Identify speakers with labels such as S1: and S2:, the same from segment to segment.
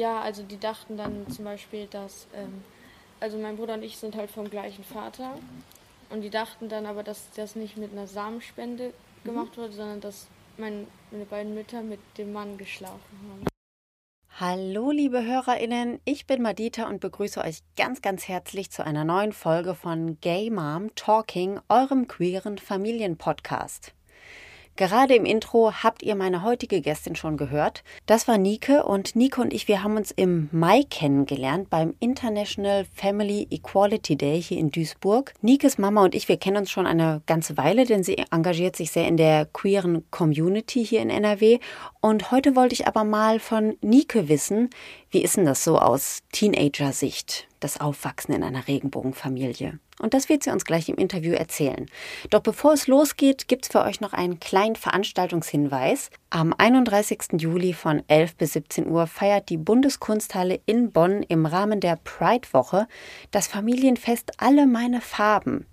S1: Ja, also die dachten dann zum Beispiel, dass, ähm, also mein Bruder und ich sind halt vom gleichen Vater und die dachten dann aber, dass das nicht mit einer Samenspende gemacht wurde, sondern dass mein, meine beiden Mütter mit dem Mann geschlafen haben.
S2: Hallo, liebe HörerInnen, ich bin Madita und begrüße euch ganz, ganz herzlich zu einer neuen Folge von Gay Mom Talking, eurem queeren Familienpodcast. Gerade im Intro habt ihr meine heutige Gästin schon gehört. Das war Nike und Nike und ich, wir haben uns im Mai kennengelernt beim International Family Equality Day hier in Duisburg. Nikes Mama und ich, wir kennen uns schon eine ganze Weile, denn sie engagiert sich sehr in der queeren Community hier in NRW. Und heute wollte ich aber mal von Nike wissen, wie ist denn das so aus Teenager-Sicht, das Aufwachsen in einer Regenbogenfamilie? Und das wird sie uns gleich im Interview erzählen. Doch bevor es losgeht, gibt es für euch noch einen kleinen Veranstaltungshinweis. Am 31. Juli von 11 bis 17 Uhr feiert die Bundeskunsthalle in Bonn im Rahmen der Pride-Woche das Familienfest Alle meine Farben.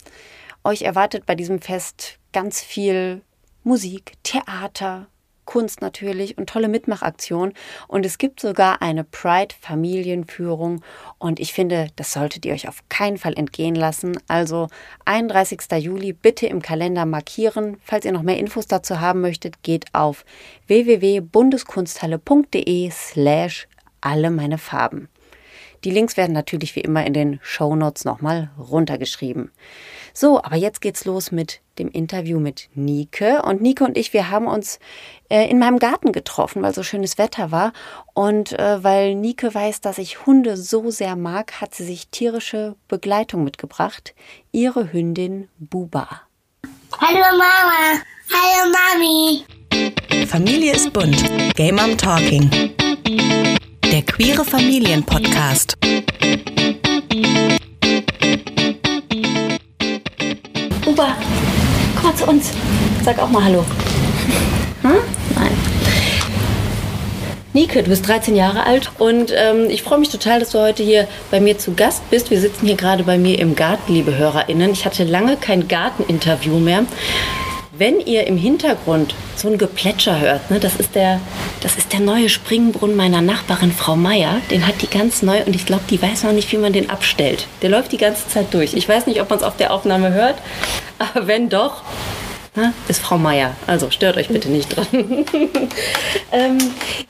S2: Euch erwartet bei diesem Fest ganz viel Musik, Theater, Kunst natürlich und tolle Mitmachaktionen. Und es gibt sogar eine Pride-Familienführung. Und ich finde, das solltet ihr euch auf keinen Fall entgehen lassen. Also 31. Juli bitte im Kalender markieren. Falls ihr noch mehr Infos dazu haben möchtet, geht auf www.bundeskunsthalle.de slash alle meine Farben. Die Links werden natürlich wie immer in den Show Notes nochmal runtergeschrieben. So, aber jetzt geht's los mit dem Interview mit Nike. Und Nike und ich, wir haben uns äh, in meinem Garten getroffen, weil so schönes Wetter war. Und äh, weil Nike weiß, dass ich Hunde so sehr mag, hat sie sich tierische Begleitung mitgebracht. Ihre Hündin Buba.
S3: Hallo Mama. Hallo Mami.
S4: Familie ist bunt. Gay Mom Talking. Der queere Familienpodcast.
S2: Uba, komm mal zu uns. Sag auch mal Hallo. Hm? Nein. Nike, du bist 13 Jahre alt und ähm, ich freue mich total, dass du heute hier bei mir zu Gast bist. Wir sitzen hier gerade bei mir im Garten, liebe HörerInnen. Ich hatte lange kein Garteninterview mehr. Wenn ihr im Hintergrund so ein Geplätscher hört, ne, das, ist der, das ist der neue Springbrunnen meiner Nachbarin Frau Meier. Den hat die ganz neu und ich glaube, die weiß noch nicht, wie man den abstellt. Der läuft die ganze Zeit durch. Ich weiß nicht, ob man es auf der Aufnahme hört, aber wenn doch, na, ist Frau Meier. Also stört euch bitte nicht dran. ähm,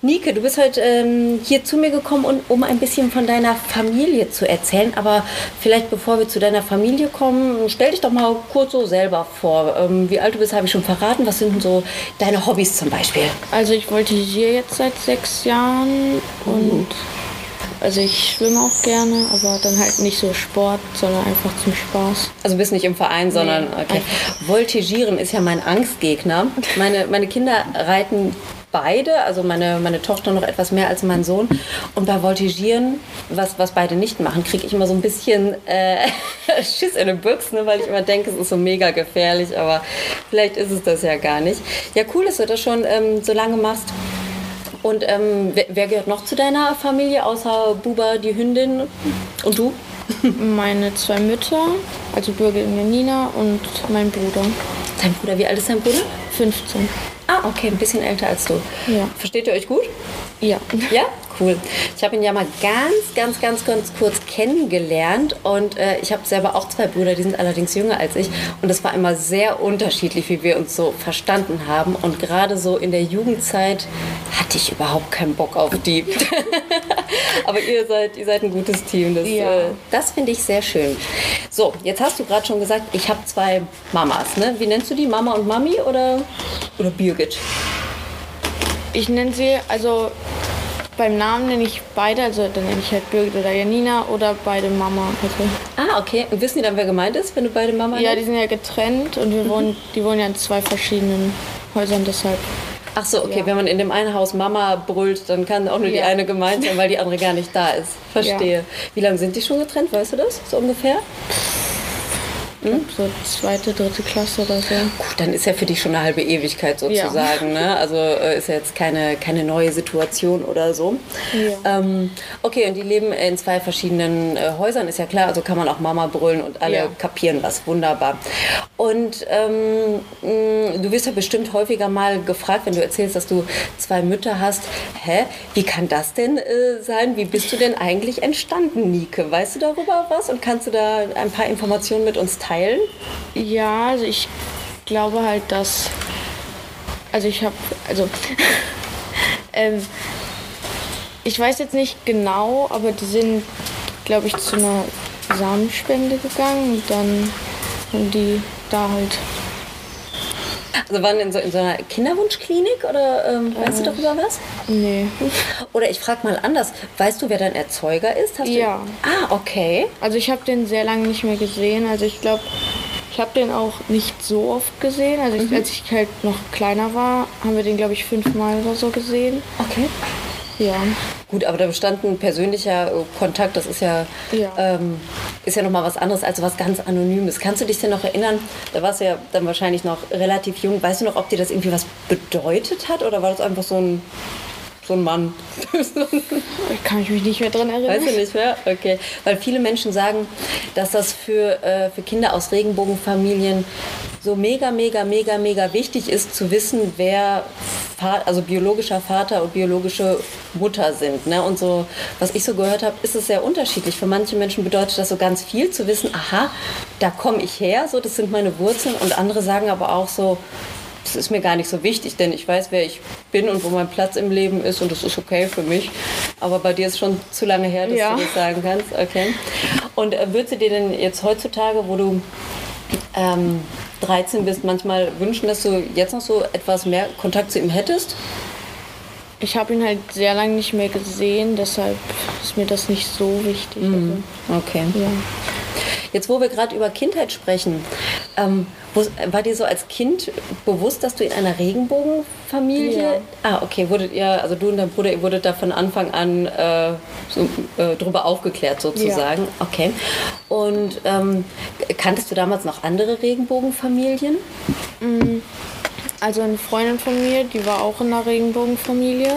S2: Nike, du bist heute ähm, hier zu mir gekommen, um, um ein bisschen von deiner Familie zu erzählen. Aber vielleicht bevor wir zu deiner Familie kommen, stell dich doch mal kurz so selber vor. Ähm, wie alt du bist, habe ich schon verraten. Was sind denn so deine Hobbys zum Beispiel?
S1: Also ich wollte hier jetzt seit sechs Jahren und also ich schwimme auch gerne, aber dann halt nicht so Sport, sondern einfach zum Spaß.
S2: Also bist nicht im Verein, sondern okay. Voltigieren ist ja mein Angstgegner. Meine, meine Kinder reiten beide, also meine, meine Tochter noch etwas mehr als mein Sohn. Und bei Voltigieren, was, was beide nicht machen, kriege ich immer so ein bisschen äh, Schiss in den Büchsen, weil ich immer denke, es ist so mega gefährlich, aber vielleicht ist es das ja gar nicht. Ja, cool, dass du das schon ähm, so lange machst. Und ähm, wer, wer, gehört noch zu deiner Familie, außer Buba, die Hündin und du?
S1: Meine zwei Mütter, also Birgit und Janina und mein Bruder.
S2: Dein Bruder, wie alt ist dein Bruder?
S1: 15.
S2: Ah, okay, ein bisschen älter als du.
S1: Ja.
S2: Versteht ihr euch gut?
S1: Ja.
S2: Ja? Cool. Ich habe ihn ja mal ganz, ganz, ganz, ganz kurz kennengelernt und äh, ich habe selber auch zwei Brüder, die sind allerdings jünger als ich und es war immer sehr unterschiedlich, wie wir uns so verstanden haben und gerade so in der Jugendzeit hatte ich überhaupt keinen Bock auf die. Aber ihr seid, ihr seid ein gutes Team. Das,
S1: Ja.
S2: äh, das finde ich sehr schön. So, jetzt hast du gerade schon gesagt, ich habe zwei Mamas. Ne? Wie nennst du die? Mama und Mami oder, oder Birgit?
S1: Ich nenne sie, also beim Namen nenne ich beide, also dann nenne ich halt Birgit oder Janina oder beide Mama. Also,
S2: Ah, okay. Und wissen die dann, wer gemeint ist, wenn du beide Mama
S1: ja,
S2: nennst?
S1: die sind ja getrennt und wir wohnen, die wohnen ja in zwei verschiedenen Häusern deshalb.
S2: Ach so, okay,
S1: Ja.
S2: wenn man in dem einen Haus Mama brüllt, dann kann auch nur die
S1: Ja.
S2: eine gemeint sein, weil die andere gar nicht da ist. Verstehe. Wie lange sind die schon getrennt, weißt du das? So ungefähr?
S1: Glaub, so zweite, dritte Klasse oder so.
S2: Gut, dann ist ja für dich schon eine halbe Ewigkeit sozusagen. Ne? Also äh, ist ja jetzt keine, keine neue Situation oder so.
S1: Ja.
S2: Ähm, okay, und die leben in zwei verschiedenen äh, Häusern, ist ja klar. Also kann man auch Mama brüllen und alle
S1: Ja.
S2: kapieren was. Wunderbar. Und ähm, du wirst ja bestimmt häufiger mal gefragt, wenn du erzählst, dass du zwei Mütter hast. Hä, wie kann das denn äh, sein? Wie bist du denn eigentlich entstanden, Nike? Weißt du darüber was und kannst du da ein paar Informationen mit uns teilen?
S1: Ja, also ich glaube halt, dass. Also ich habe. Also. ähm, ich weiß jetzt nicht genau, aber die sind, glaube ich, zu einer Samenspende gegangen und dann haben die da halt.
S2: Also waren in so, in so einer Kinderwunschklinik oder ähm, weißt du darüber was?
S1: Nee.
S2: Oder ich frage mal anders, weißt du, wer dein Erzeuger ist? Hast
S1: Ja.
S2: Du... Ah, okay.
S1: Also ich habe den sehr lange nicht mehr gesehen. Also ich glaube, ich habe den auch nicht so oft gesehen. Also ich, als ich halt noch kleiner war, haben wir den, glaube ich, fünfmal oder so gesehen.
S2: Okay.
S1: Ja.
S2: Gut, aber da bestand ein persönlicher äh, Kontakt, das ist ja,
S1: Ja.
S2: ähm, ist ja nochmal was anderes als was ganz Anonymes. Kannst du dich denn noch erinnern, da warst du ja dann wahrscheinlich noch relativ jung, weißt du noch, ob dir das irgendwie was bedeutet hat oder war das einfach so ein, so ein Mann?
S1: Kann ich mich nicht mehr dran erinnern.
S2: Weißt du nicht mehr? Okay. Weil viele Menschen sagen, dass das für, äh, für Kinder aus Regenbogenfamilien so mega, mega, mega, mega wichtig ist, zu wissen, wer also biologischer Vater und biologische Mutter sind. Ne? Und so, was ich so gehört habe, ist es sehr unterschiedlich. Für manche Menschen bedeutet das so ganz viel, zu wissen, aha, da komme ich her, so, das sind meine Wurzeln. Und andere sagen aber auch so, das ist mir gar nicht so wichtig, denn ich weiß, wer ich bin und wo mein Platz im Leben ist und das ist okay für mich. Aber bei dir ist schon zu lange her, dass
S1: Ja.
S2: du das sagen kannst. Okay. Und äh, würdest du dir denn jetzt heutzutage, wo du ähm, 13 bist, manchmal wünschen, dass du jetzt noch so etwas mehr Kontakt zu ihm hättest?
S1: Ich habe ihn halt sehr lange nicht mehr gesehen, deshalb ist mir das nicht so wichtig.
S2: Okay.
S1: Also, ja.
S2: Jetzt, wo wir gerade über Kindheit sprechen, ähm, war dir so als Kind bewusst, dass du in einer Regenbogenfamilie?
S1: Ja.
S2: Ah, okay. Wurdet ihr, also du und dein Bruder, ihr wurdet da von Anfang an äh, so, äh, drüber aufgeklärt sozusagen. Okay. Und ähm, kanntest du damals noch andere Regenbogenfamilien?
S1: Also eine Freundin von mir, die war auch in einer Regenbogenfamilie.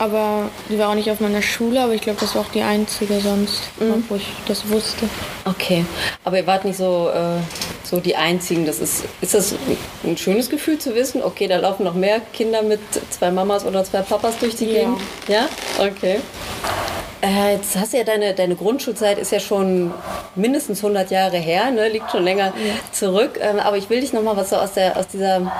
S1: Aber die war auch nicht auf meiner Schule, aber ich glaube, das war auch die einzige sonst, wo ich das wusste.
S2: Okay, aber ihr wart nicht so, äh, so die Einzigen. Das ist, ist das ein schönes Gefühl zu wissen, okay, da laufen noch mehr Kinder mit zwei Mamas oder zwei Papas durch die
S1: Ja.
S2: Gegend? Ja? Okay. Äh, jetzt hast du ja deine, deine Grundschulzeit ist ja schon mindestens 100 Jahre her, ne? liegt schon länger zurück. Ähm, aber ich will dich noch mal was so aus, der, aus dieser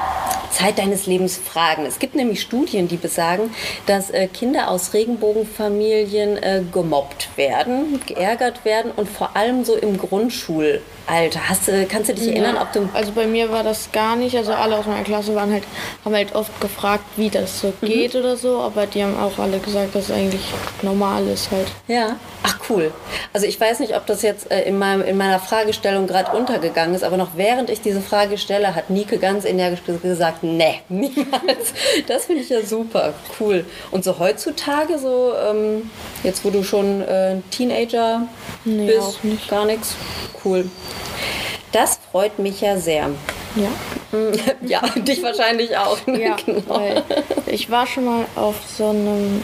S2: Zeit deines Lebens fragen. Es gibt nämlich Studien, die besagen, dass äh, Kinder aus Regenbogenfamilien äh, gemobbt werden, geärgert werden und vor allem so im Grundschulalter. Hast, du- kannst du dich erinnern, ob du...
S1: Also bei mir war das gar nicht. Also alle aus meiner Klasse waren halt, haben halt oft gefragt, wie das so geht oder so, aber die haben auch alle gesagt, dass es eigentlich normal ist halt.
S2: Ja. Ach cool. Also ich weiß nicht, ob das jetzt äh, in, meinem, in meiner Fragestellung gerade untergegangen ist, aber noch während ich diese Frage stelle, hat Nike ganz energisch gesagt, nee, niemals. Das finde ich ja super, cool. Und so heutzutage, so ähm, jetzt wo du schon äh, Teenager
S1: Nee,
S2: bist,
S1: nicht.
S2: gar nichts, cool. Das freut mich ja sehr.
S1: Ja.
S2: Ja, dich wahrscheinlich auch. ne?
S1: Ja,
S2: genau.
S1: ich war schon mal auf so einem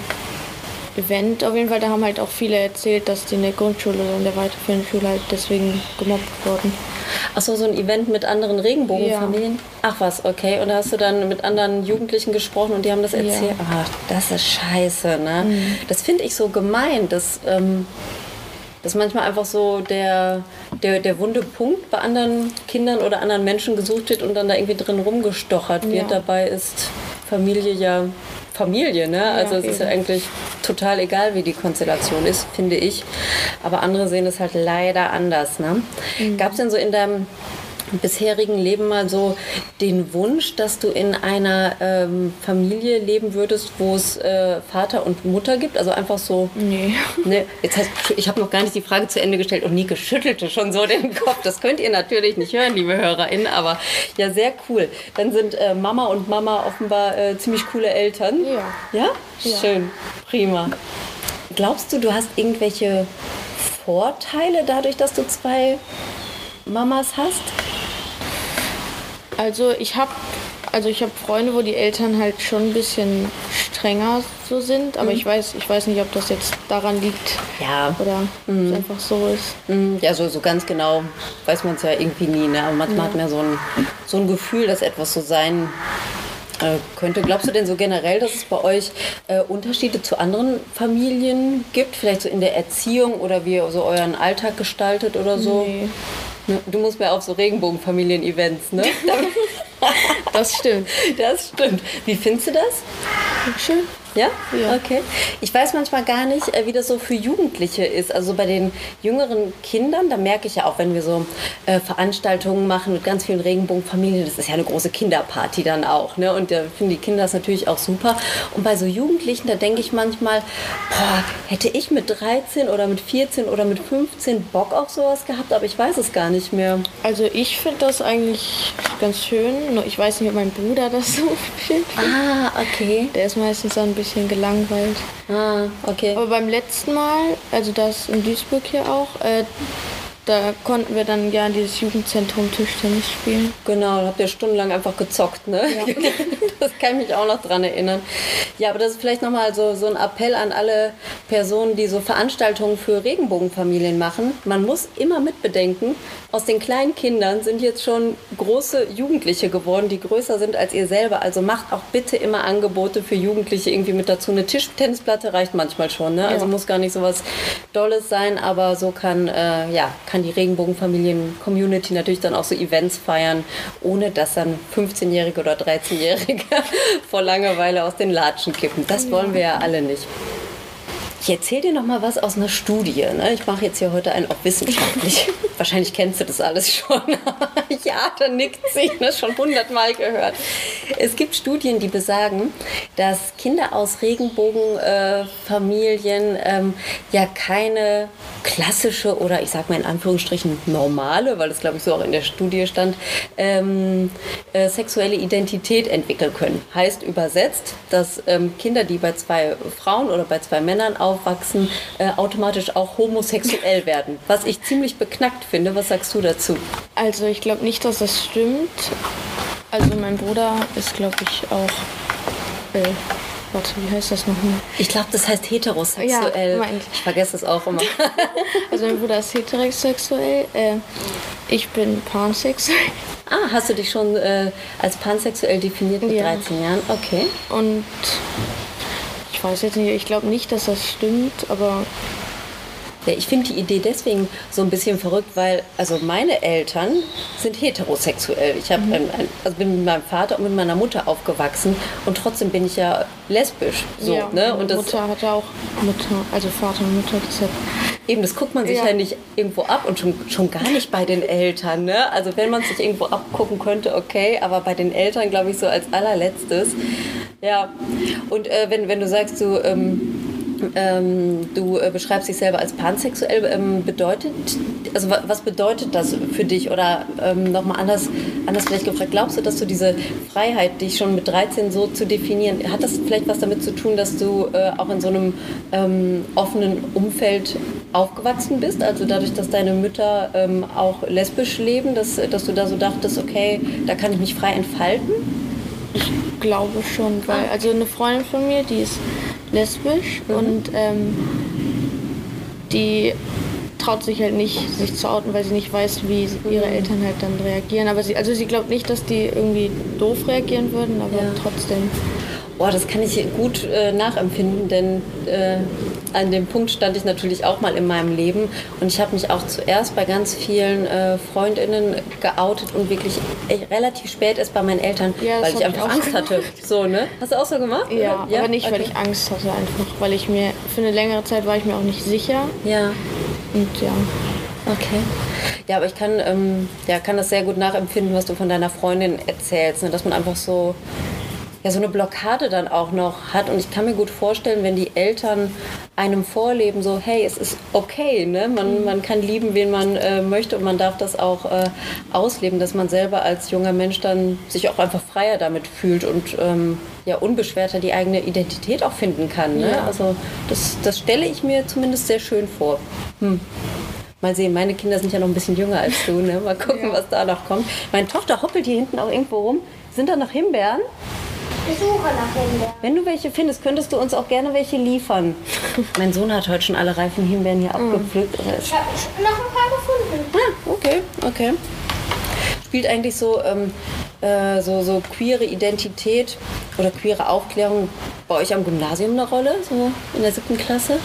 S1: Event auf jeden Fall, da haben halt auch viele erzählt, dass die in der Grundschule oder in der weiterführenden Schule halt deswegen gemobbt wurden.
S2: Ach so, ein Event mit anderen Regenbogenfamilien? Ach was, okay. Und da hast du dann mit anderen Jugendlichen gesprochen und die haben das erzählt? Ach, das ist scheiße, ne? Das finde ich so gemein, dass, ähm, dass manchmal einfach so der, der, der wunde Punkt bei anderen Kindern oder anderen Menschen gesucht wird und dann da irgendwie drin rumgestochert wird.
S1: Ja.
S2: Dabei ist Familie ja Familie, ne? Also es ist ja eigentlich total egal, wie die Konstellation ist, finde ich. Aber andere sehen es halt leider anders, ne? Gab es denn so in deinem bisherigen Leben mal so den Wunsch, dass du in einer ähm, Familie leben würdest, wo es äh, Vater und Mutter gibt? Also einfach so.
S1: Nee.
S2: Ne, jetzt heißt, ich habe noch gar nicht die Frage zu Ende gestellt und Nike schüttelte schon so den Kopf. Das könnt ihr natürlich nicht hören, liebe HörerInnen, aber ja, sehr cool. Dann sind äh, Mama und Mama offenbar äh, ziemlich coole Eltern.
S1: Ja.
S2: Ja?
S1: Ja.
S2: Schön, prima. Glaubst du, du hast irgendwelche Vorteile dadurch, dass du zwei Mamas hast?
S1: Also ich habe also ich habe Freunde, wo die Eltern halt schon ein bisschen strenger so sind, aber ich weiß, ich weiß nicht, ob das jetzt daran liegt
S2: Ja.
S1: oder es einfach so ist.
S2: Mm, Ja, so, so ganz genau weiß man es ja irgendwie nie. Ne? Aber manchmal hat man ja so ein, so ein Gefühl, dass etwas so sein äh, könnte. Glaubst du denn so generell, dass es bei euch äh, Unterschiede zu anderen Familien gibt? Vielleicht so in der Erziehung oder wie ihr so euren Alltag gestaltet oder so?
S1: Nee,
S2: Ne? Du musst mir auf so Regenbogenfamilien-Events, ne?
S1: das stimmt.
S2: das stimmt. Wie findest du das?
S1: Schön.
S2: Ja?
S1: Ja.
S2: Okay. Ich weiß manchmal gar nicht, äh, wie das so für Jugendliche ist. Also bei den jüngeren Kindern, da merke ich ja auch, wenn wir so äh, Veranstaltungen machen mit ganz vielen Regenbogenfamilien, das ist ja eine große Kinderparty dann auch. Ne? Und da finden die Kinder das natürlich auch super. Und bei so Jugendlichen, da denke ich manchmal, boah, hätte ich mit 13 oder mit 14 oder mit 15 Bock auf sowas gehabt, aber ich weiß es gar nicht mehr.
S1: Also ich finde das eigentlich ganz schön. Ich weiß nicht, ob mein Bruder das so findet.
S2: Ah, okay.
S1: Der ist meistens dann ein bisschen gelangweilt.
S2: Ah, okay.
S1: Aber beim letzten Mal, also das in Duisburg hier auch, äh, da konnten wir dann ja in dieses Jugendzentrum Tischtennis spielen.
S2: Genau, da habt ihr stundenlang einfach gezockt, ne? Das kann ich mich auch noch dran erinnern. Ja, aber das ist vielleicht nochmal so, so ein Appell an alle Personen, die so Veranstaltungen für Regenbogenfamilien machen. Man muss immer mitbedenken, aus den kleinen Kindern sind jetzt schon große Jugendliche geworden, die größer sind als ihr selber. Also macht auch bitte immer Angebote für Jugendliche irgendwie mit dazu. Eine Tischtennisplatte reicht manchmal schon, ne? Also
S1: Ja.
S2: muss gar nicht so was Dolles sein, aber so kann, äh, ja, kann die Regenbogenfamilien-Community natürlich dann auch so Events feiern, ohne dass dann 15-Jährige oder 13-Jährige vor Langeweile aus den Latschen kippen. Das wollen wir ja alle nicht. Ich erzähle dir noch mal was aus einer Studie. Ne? Ich mache jetzt hier heute einen auch wissenschaftlich. Wahrscheinlich kennst du das alles schon. ja, da nickt sie. Ne? Schon hundertmal gehört. Es gibt Studien, die besagen, dass Kinder aus Regenbogenfamilien ähm, ja keine klassische oder ich sag mal in Anführungsstrichen normale, weil das glaube ich so auch in der Studie stand, ähm, äh, sexuelle Identität entwickeln können. Heißt übersetzt, dass ähm, Kinder, die bei zwei Frauen oder bei zwei Männern aufwachsen, äh, automatisch auch homosexuell werden. Was ich ziemlich beknackt finde. Was sagst du dazu?
S1: Also ich glaube nicht, dass das stimmt. Also mein Bruder ist, glaube ich, auch. Äh, warte, wie heißt das nochmal?
S2: Ich glaube, das heißt heterosexuell.
S1: Ja,
S2: ich vergesse es auch immer.
S1: Also mein Bruder ist heterosexuell. Äh, ich bin pansexuell.
S2: ah, hast du dich schon äh, als pansexuell definiert mit
S1: Ja.
S2: 13 Jahren? Okay.
S1: Und ich weiß jetzt nicht, ich glaube nicht, dass das stimmt, aber
S2: Ja, ich finde die Idee deswegen so ein bisschen verrückt, weil also meine Eltern sind heterosexuell. Ich habe
S1: Mhm.
S2: ein, ein, also bin mit meinem Vater und mit meiner Mutter aufgewachsen und trotzdem bin ich ja lesbisch. So,
S1: ja,
S2: ne?
S1: meine
S2: Und das,
S1: Mutter hatte auch Mutter, also Vater und Mutter, deshalb.
S2: eben, das guckt man sich ja.
S1: Ja.
S2: nicht irgendwo ab und schon, schon gar nicht bei den Eltern. Ne? Also wenn man sich irgendwo abgucken könnte, okay, aber bei den Eltern glaube ich so als allerletztes. Ja, und äh, wenn, wenn du sagst, du, ähm, ähm, du äh, beschreibst dich selber als pansexuell, ähm, bedeutet, also wa- was bedeutet das für dich? Oder ähm, nochmal anders, anders vielleicht gefragt, glaubst du, dass du diese Freiheit, dich schon mit 13 so zu definieren, hat das vielleicht was damit zu tun, dass du äh, auch in so einem ähm, offenen Umfeld aufgewachsen bist? Also dadurch, dass deine Mütter ähm, auch lesbisch leben, dass, dass du da so dachtest, okay, da kann ich mich frei entfalten?
S1: Glaube schon, weil also eine Freundin von mir, die ist lesbisch und ähm, die traut sich halt nicht, sich zu outen, weil sie nicht weiß, wie ihre Eltern halt dann reagieren. Aber sie, also sie glaubt nicht, dass die irgendwie doof reagieren würden, aber
S2: Ja.
S1: trotzdem.
S2: Boah, das kann ich gut äh, nachempfinden, denn äh, an dem Punkt stand ich natürlich auch mal in meinem Leben und ich habe mich auch zuerst bei ganz vielen äh, Freundinnen geoutet und wirklich echt relativ spät erst bei meinen Eltern,
S1: Ja,
S2: weil ich
S1: ich
S2: einfach
S1: auch
S2: Angst hatte. So, ne? Hast du auch so gemacht?
S1: Ja,
S2: oder?
S1: aber nicht, weil
S2: okay.
S1: ich Angst hatte einfach, weil ich mir für eine längere Zeit war ich mir auch nicht sicher
S2: Ja.
S1: und ja.
S2: Okay. Ja, aber ich kann, ähm, ja, kann das sehr gut nachempfinden, was du von deiner Freundin erzählst, ne? dass man einfach so, ja, so eine Blockade dann auch noch hat. Und ich kann mir gut vorstellen, wenn die Eltern einem vorleben, so, hey, es ist okay, ne? man, man kann lieben, wen man äh, möchte und man darf das auch äh, ausleben, dass man selber als junger Mensch dann sich auch einfach freier damit fühlt und ähm, ja, unbeschwerter die eigene Identität auch finden kann. Ne?
S1: Ja.
S2: Also das, das stelle ich mir zumindest sehr schön vor. Hm. Mal sehen, meine Kinder sind ja noch ein bisschen jünger als du. Ne? Mal gucken, was da noch kommt. Meine Tochter hoppelt hier hinten auch irgendwo rum. Sind da noch Himbeeren?
S3: Ich suche nach Himbeeren.
S2: Wenn du welche findest, könntest du uns auch gerne welche liefern. mein Sohn hat heute schon alle reifen Himbeeren hier abgepflückt. aber es-
S3: Ich habe noch ein paar gefunden.
S2: Ah, okay, okay. Spielt eigentlich so, ähm, äh, so, so queere Identität oder queere Aufklärung bei euch am Gymnasium eine Rolle, so in der siebten Klasse?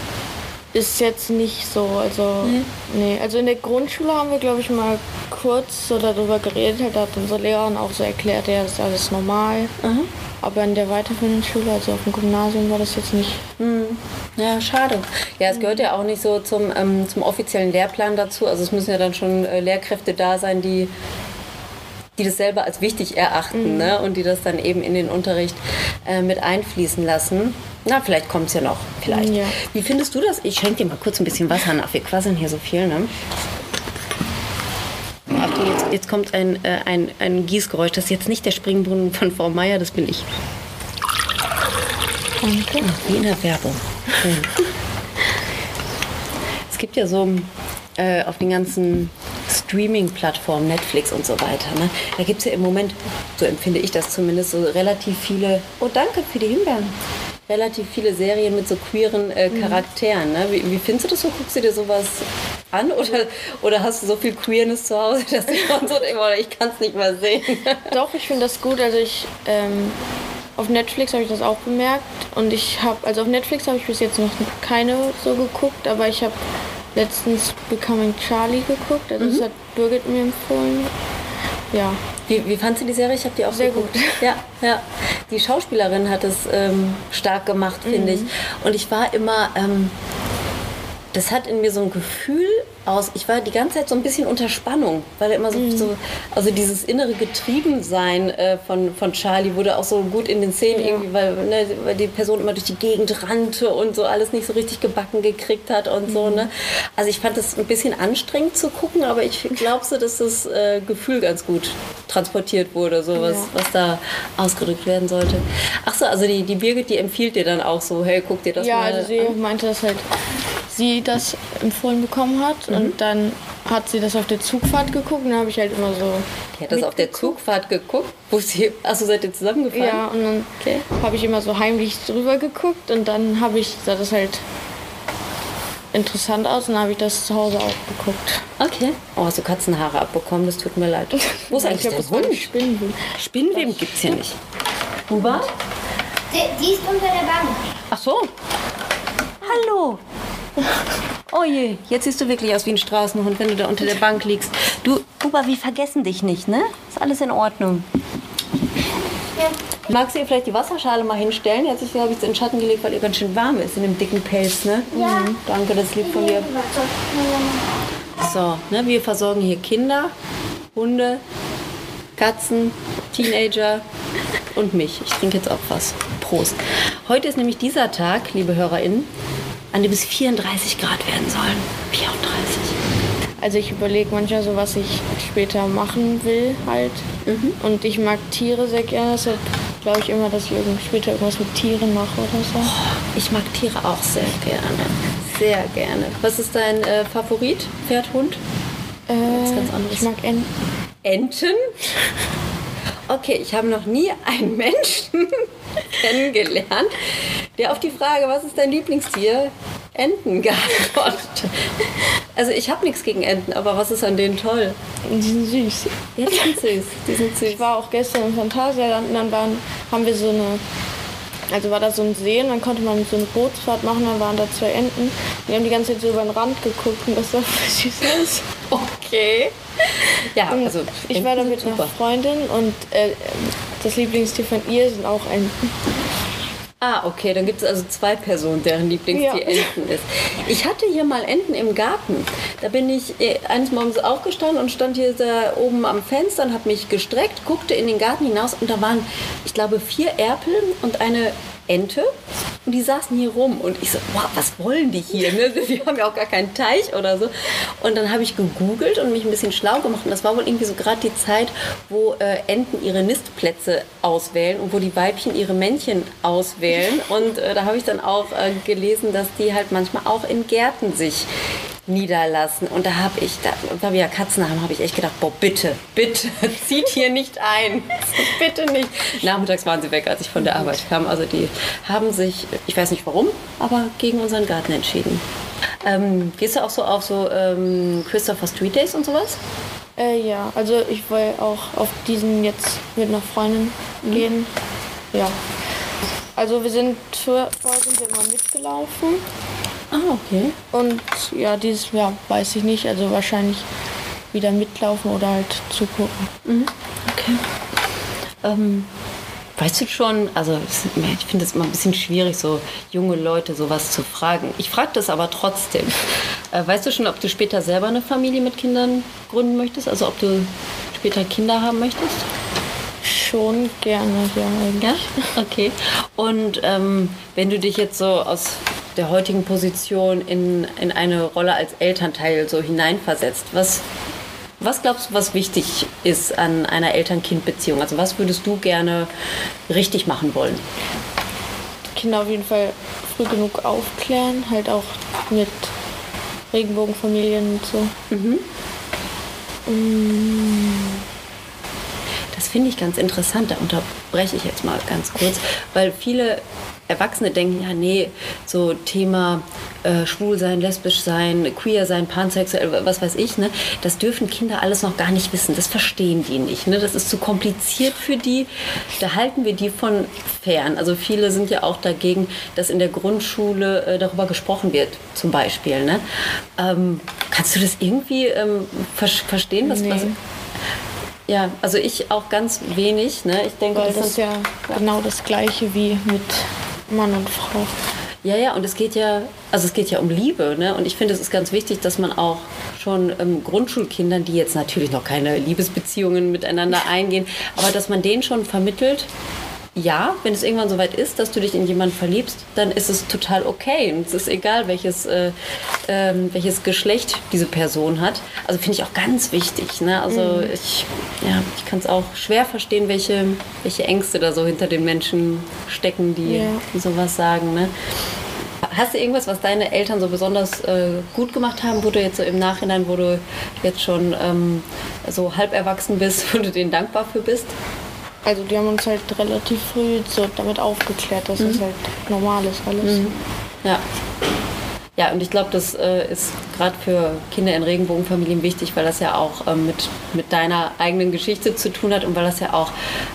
S1: Ist jetzt nicht so, also nee. Also in der Grundschule haben wir, glaube ich, mal kurz so darüber geredet. Halt, da hat unsere Lehrerin auch so erklärt, ja, das ist alles normal. Aber in der weiterführenden Schule, also auf dem Gymnasium, war das jetzt nicht.
S2: Ja, schade. Ja, es gehört ja auch nicht so zum, ähm, zum offiziellen Lehrplan dazu. Also es müssen ja dann schon äh, Lehrkräfte da sein, die, die das selber als wichtig erachten ne? und die das dann eben in den Unterricht äh, mit einfließen lassen. Na, vielleicht kommt es ja noch. Vielleicht.
S1: Ja.
S2: Wie findest du das? Ich schenke dir mal kurz ein bisschen Wasser nach. Wir quasseln hier so viel, ne? Achtung, jetzt, jetzt kommt ein, äh, ein, ein Gießgeräusch. Das ist jetzt nicht der Springbrunnen von Frau Meier, das bin ich.
S1: Danke.
S2: Wie in der Werbung. Schön. es gibt ja so äh, auf den ganzen Streaming-Plattformen, Netflix und so weiter, ne? da gibt es ja im Moment, so empfinde ich das zumindest, so relativ viele, oh danke für die Himbeeren, relativ viele Serien mit so queeren äh, Charakteren. Ne? Wie, wie findest du das so? Guckst du dir sowas an oder, oder hast du so viel Queerness zu Hause, dass du so denkst, "Boah, ich kann es nicht mal sehen?
S1: Doch, ich finde das gut. Also ich ähm, auf Netflix habe ich das auch bemerkt und ich habe also auf Netflix habe ich bis jetzt noch keine so geguckt, aber ich habe letztens Becoming Charlie geguckt. Also das hat Birgit mir empfohlen. Ja,
S2: Wie, wie fandst du die Serie? Ich habe die auch
S1: Sehr
S2: geguckt.
S1: gut.
S2: Ja, ja. Die Schauspielerin hat es ähm, stark gemacht, finde ich. Und ich war immer, ähm, das hat in mir so ein Gefühl aus, ich war die ganze Zeit so ein bisschen unter Spannung, weil er immer so, so also dieses innere Getriebensein äh, von, von Charlie wurde auch so gut in den Szenen irgendwie, weil, ne, weil die Person immer durch die Gegend rannte und so alles nicht so richtig gebacken gekriegt hat und so. Ne? Also ich fand das ein bisschen anstrengend zu gucken, aber ich glaube so, dass das äh, Gefühl ganz gut transportiert wurde, so was,
S1: Ja.
S2: was da ausgedrückt werden sollte. Ach so, also die, die Birgit, die empfiehlt dir dann auch so, hey, guck dir das
S1: ja
S2: mal
S1: also sie
S2: an.
S1: meinte, dass halt sie das empfohlen bekommen hat und dann hat sie das auf der Zugfahrt geguckt und dann habe ich halt immer so
S2: Die hat das auf der Zugfahrt geguckt, wo sie, achso, seid ihr zusammengefahren?
S1: Ja, und dann
S2: Okay.
S1: habe ich immer so heimlich drüber geguckt und dann habe ich, sah das halt interessant aus und dann habe ich das zu Hause auch geguckt.
S2: Okay. Oh, hast du Katzenhaare abbekommen? Das tut mir leid. Wo ist eigentlich der Hund?
S1: Spinnen.
S2: Spinnenweben gibt's hier nicht. Hubert?
S3: Die, die ist unter der Bank.
S2: Ach so. Hallo. Oh je, jetzt siehst du wirklich aus wie ein Straßenhund, wenn du da unter der Bank liegst. Du, Hubert, wir vergessen dich nicht, ne? Ist alles in Ordnung. Magst du ihr vielleicht die Wasserschale mal hinstellen? Jetzt habe ich es in den Schatten gelegt, weil ihr ganz schön warm ist in dem dicken Pelz, ne?
S3: Ja.
S2: Mhm. Danke, das ist lieb von dir. So, ne, wir versorgen hier Kinder, Hunde, Katzen, Teenager und mich. Ich trinke jetzt auch was. Prost. Heute ist nämlich dieser Tag, liebe HörerInnen, an dem es 34 Grad werden sollen. 34.
S1: Also ich überlege manchmal so, was ich später machen will halt. Und ich mag Tiere sehr gerne, deshalb glaube ich immer, dass ich später irgendwas mit Tieren mache oder so.
S2: Ich mag Tiere auch sehr gerne. Sehr gerne. Was ist dein äh, Favorit? Pferd, Hund?
S1: Äh,
S2: ganz anderes.
S1: ich mag Enten.
S2: Enten? Okay, ich habe noch nie einen Menschen kennengelernt, der auf die Frage, was ist dein Lieblingstier, Enten geantwortet. Also ich habe nichts gegen Enten, aber was ist an denen toll?
S1: Die sind süß.
S2: Ja, die sind süß. Die sind süß.
S1: Ich war auch gestern im Phantasialand und dann waren, haben wir so eine, also war da so ein See und dann konnte man so eine Bootsfahrt machen, dann waren da zwei Enten. Die haben die ganze Zeit so über den Rand geguckt und das sah voll süß.
S2: Okay. Ja,
S1: Und
S2: also
S1: ich war da mit einer Freundin und äh, das Lieblingstier von ihr sind auch Enten.
S2: Ah, okay, dann gibt es also zwei Personen, deren Lieblingstier
S1: Ja.
S2: Enten ist. Ich hatte hier mal Enten im Garten. Da bin ich äh, eines Morgens aufgestanden und stand hier da oben am Fenster und habe mich gestreckt, guckte in den Garten hinaus und da waren, ich glaube, vier Erpel und eine Ente. Und die saßen hier rum und ich so, wow, was wollen die hier? Ne? Die haben ja auch gar keinen Teich oder so. Und dann habe ich gegoogelt und mich ein bisschen schlau gemacht. Und das war wohl irgendwie so gerade die Zeit, wo äh, Enten ihre Nistplätze auswählen und wo die Weibchen ihre Männchen auswählen. Und äh, da habe ich dann auch äh, gelesen, dass die halt manchmal auch in Gärten sich niederlassen. Und da habe ich, da, weil wir ja Katzen haben, habe ich echt gedacht, boah, bitte, bitte, zieht hier nicht ein. bitte nicht. Nachmittags waren sie weg, als ich von der Arbeit kam. Also die haben sich, ich weiß nicht warum, aber gegen unseren Garten entschieden. Ähm, gehst du auch so auf so ähm, Christopher Street Days und sowas?
S1: Äh, ja, also ich will auch auf diesen jetzt mit einer Freundin gehen. Ja. Also wir sind vorher sind wir immer mitgelaufen
S2: Ah, okay.
S1: und ja, dieses Jahr weiß ich nicht, also wahrscheinlich wieder mitlaufen oder halt zugucken.
S2: Okay. Ähm, weißt du schon, also ich finde es immer ein bisschen schwierig, so junge Leute sowas zu fragen. Ich frage das aber trotzdem. Äh, weißt du schon, ob du später selber eine Familie mit Kindern gründen möchtest? Also ob du später Kinder haben möchtest?
S1: Schon gerne, ja eigentlich.
S2: Ja, okay. Und ähm, wenn du dich jetzt so aus der heutigen Position in, in eine Rolle als Elternteil so hineinversetzt, was, was glaubst du, was wichtig ist an einer Eltern-Kind-Beziehung? Also was würdest du gerne richtig machen wollen?
S1: Kinder auf jeden Fall früh genug aufklären, halt auch mit Regenbogenfamilien und so.
S2: Das finde ich ganz interessant. Da unterbreche ich jetzt mal ganz kurz, weil viele Erwachsene denken, ja, nee, so Thema äh, schwul sein, lesbisch sein, queer sein, pansexuell, was weiß ich, ne, das dürfen Kinder alles noch gar nicht wissen. Das verstehen die nicht. Ne? Das ist zu kompliziert für die. Da halten wir die von fern. Also viele sind ja auch dagegen, dass in der Grundschule äh, darüber gesprochen wird, zum Beispiel. Ne? Ähm, kannst du das irgendwie ähm, ver verstehen? Was,
S1: Nee.
S2: was, ja, also ich auch ganz wenig. Ne? Ich denke,
S1: Weil
S2: das
S1: das ist ja genau das gleiche wie mit Mann und Frau.
S2: ja, ja, und es geht ja, also es geht ja um Liebe, ne? Und ich finde, es ist ganz wichtig, dass man auch schon ähm, Grundschulkindern, die jetzt natürlich noch keine Liebesbeziehungen miteinander eingehen, aber dass man denen schon vermittelt, ja, wenn es irgendwann soweit ist, dass du dich in jemanden verliebst, dann ist es total okay. Und es ist egal, welches, äh, ähm, welches Geschlecht diese Person hat. Also finde ich auch ganz wichtig. Ne? Also ich, ja, ich kann es auch schwer verstehen, welche, welche Ängste da so hinter den Menschen stecken, die,
S1: Ja.
S2: die sowas sagen. Ne? Hast du irgendwas, was deine Eltern so besonders äh, gut gemacht haben, wo du jetzt so im Nachhinein, wo du jetzt schon ähm, so halb erwachsen bist, wo du denen dankbar für bist?
S1: Also die haben uns halt relativ früh so damit aufgeklärt, dass es halt normal ist alles.
S2: Ja. Ja, und ich glaube, das äh, ist gerade für Kinder in Regenbogenfamilien wichtig, weil das ja auch ähm, mit, mit deiner eigenen Geschichte zu tun hat und weil das ja auch,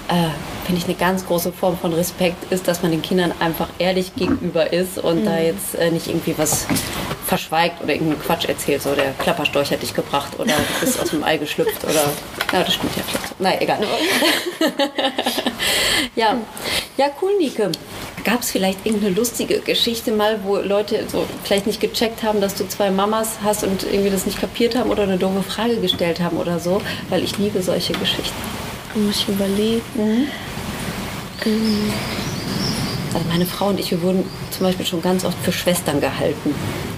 S2: äh, finde ich, eine ganz große Form von Respekt ist, dass man den Kindern einfach ehrlich gegenüber ist und da jetzt äh, nicht irgendwie was verschweigt oder irgendeinen Quatsch erzählt, so der Klapperstorch hat dich gebracht oder du bist aus dem Ei geschlüpft oder, ja, das stimmt ja vielleicht. Nein, egal. Ja, ja, cool, Nike. Gab es vielleicht irgendeine lustige Geschichte mal, wo Leute so vielleicht nicht gecheckt haben, dass du zwei Mamas hast und irgendwie das nicht kapiert haben oder eine doofe Frage gestellt haben oder so? Weil ich liebe solche Geschichten.
S1: Muss ich überlegen.
S2: Also meine Frau und ich, wir wurden zum Beispiel schon ganz oft für Schwestern gehalten.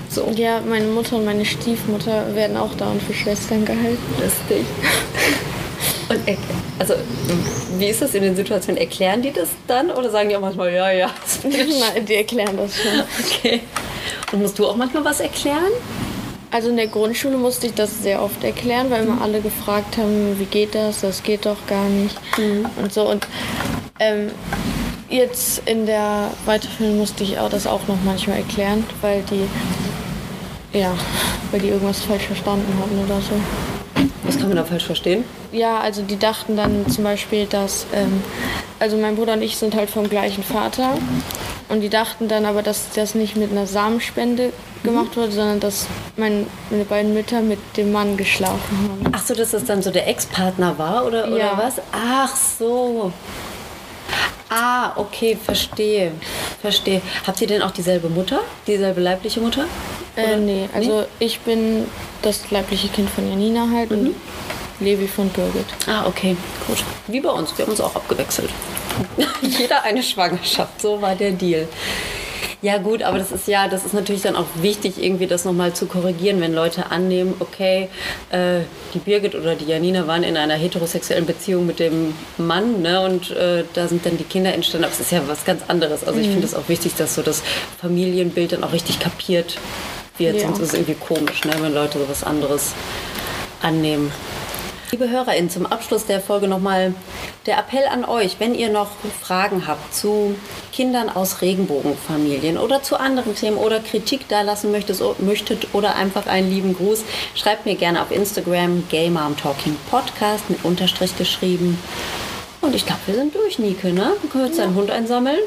S2: So.
S1: Ja, meine Mutter und meine Stiefmutter werden auch dauernd für Schwestern gehalten.
S2: Lustig. Und er, also, wie ist das in den Situationen? Erklären die das dann oder sagen die auch manchmal, ja, ja?
S1: Nein, die erklären das schon.
S2: Okay. Und musst du auch manchmal was erklären?
S1: Also in der Grundschule musste ich das sehr oft erklären, weil immer alle gefragt haben, wie geht das, das geht doch gar nicht und so. Und ähm, jetzt in der Weiterführung musste ich auch das auch noch manchmal erklären, weil die, ja, weil die irgendwas falsch verstanden hatten oder so.
S2: Was kann man da falsch verstehen?
S1: Ja, also die dachten dann zum Beispiel, dass, ähm, also mein Bruder und ich sind halt vom gleichen Vater und die dachten dann aber, dass das nicht mit einer Samenspende gemacht wurde, sondern dass mein, meine beiden Mütter mit dem Mann geschlafen haben.
S2: Ach so, dass das dann so der Ex-Partner war oder, oder
S1: Ja.
S2: was? Ach so. Ah, okay, verstehe. Verstehe. Habt ihr denn auch dieselbe Mutter? Dieselbe leibliche Mutter?
S1: Äh, nee, also ich bin das leibliche Kind von Janina halt und Levi von Birgit.
S2: Ah, okay, gut. Wie bei uns, wir haben uns auch abgewechselt. Jeder eine Schwangerschaft, so war der Deal. Ja gut, aber das ist ja, das ist natürlich dann auch wichtig, irgendwie das nochmal zu korrigieren, wenn Leute annehmen, okay, äh, die Birgit oder die Janina waren in einer heterosexuellen Beziehung mit dem Mann, ne, und äh, da sind dann die Kinder entstanden, aber es ist ja was ganz anderes. Also ich finde es auch wichtig, dass so das Familienbild dann auch richtig kapiert wird.
S1: Ja.
S2: Sonst ist es irgendwie komisch, ne, wenn Leute sowas anderes annehmen. Liebe HörerInnen, zum Abschluss der Folge nochmal der Appell an euch, wenn ihr noch Fragen habt zu Kindern aus Regenbogenfamilien oder zu anderen Themen oder Kritik da lassen möchtet, oder einfach einen lieben Gruß, schreibt mir gerne auf Instagram Gay Mom Talking Podcast mit Unterstrich geschrieben. Und ich glaube, wir sind durch, Nike, ne? Dann können wir jetzt deinen Hund einsammeln.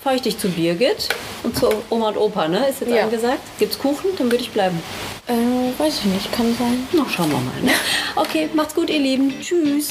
S2: Fahre ich dich zu Birgit und zu Oma und Opa, ne? Ist jetzt
S1: Ja.
S2: angesagt. Gibt's Kuchen? Dann würde ich bleiben.
S1: Äh, weiß ich nicht, kann sein.
S2: Na, schauen wir mal, ne? Okay, macht's gut, ihr Lieben. Tschüss.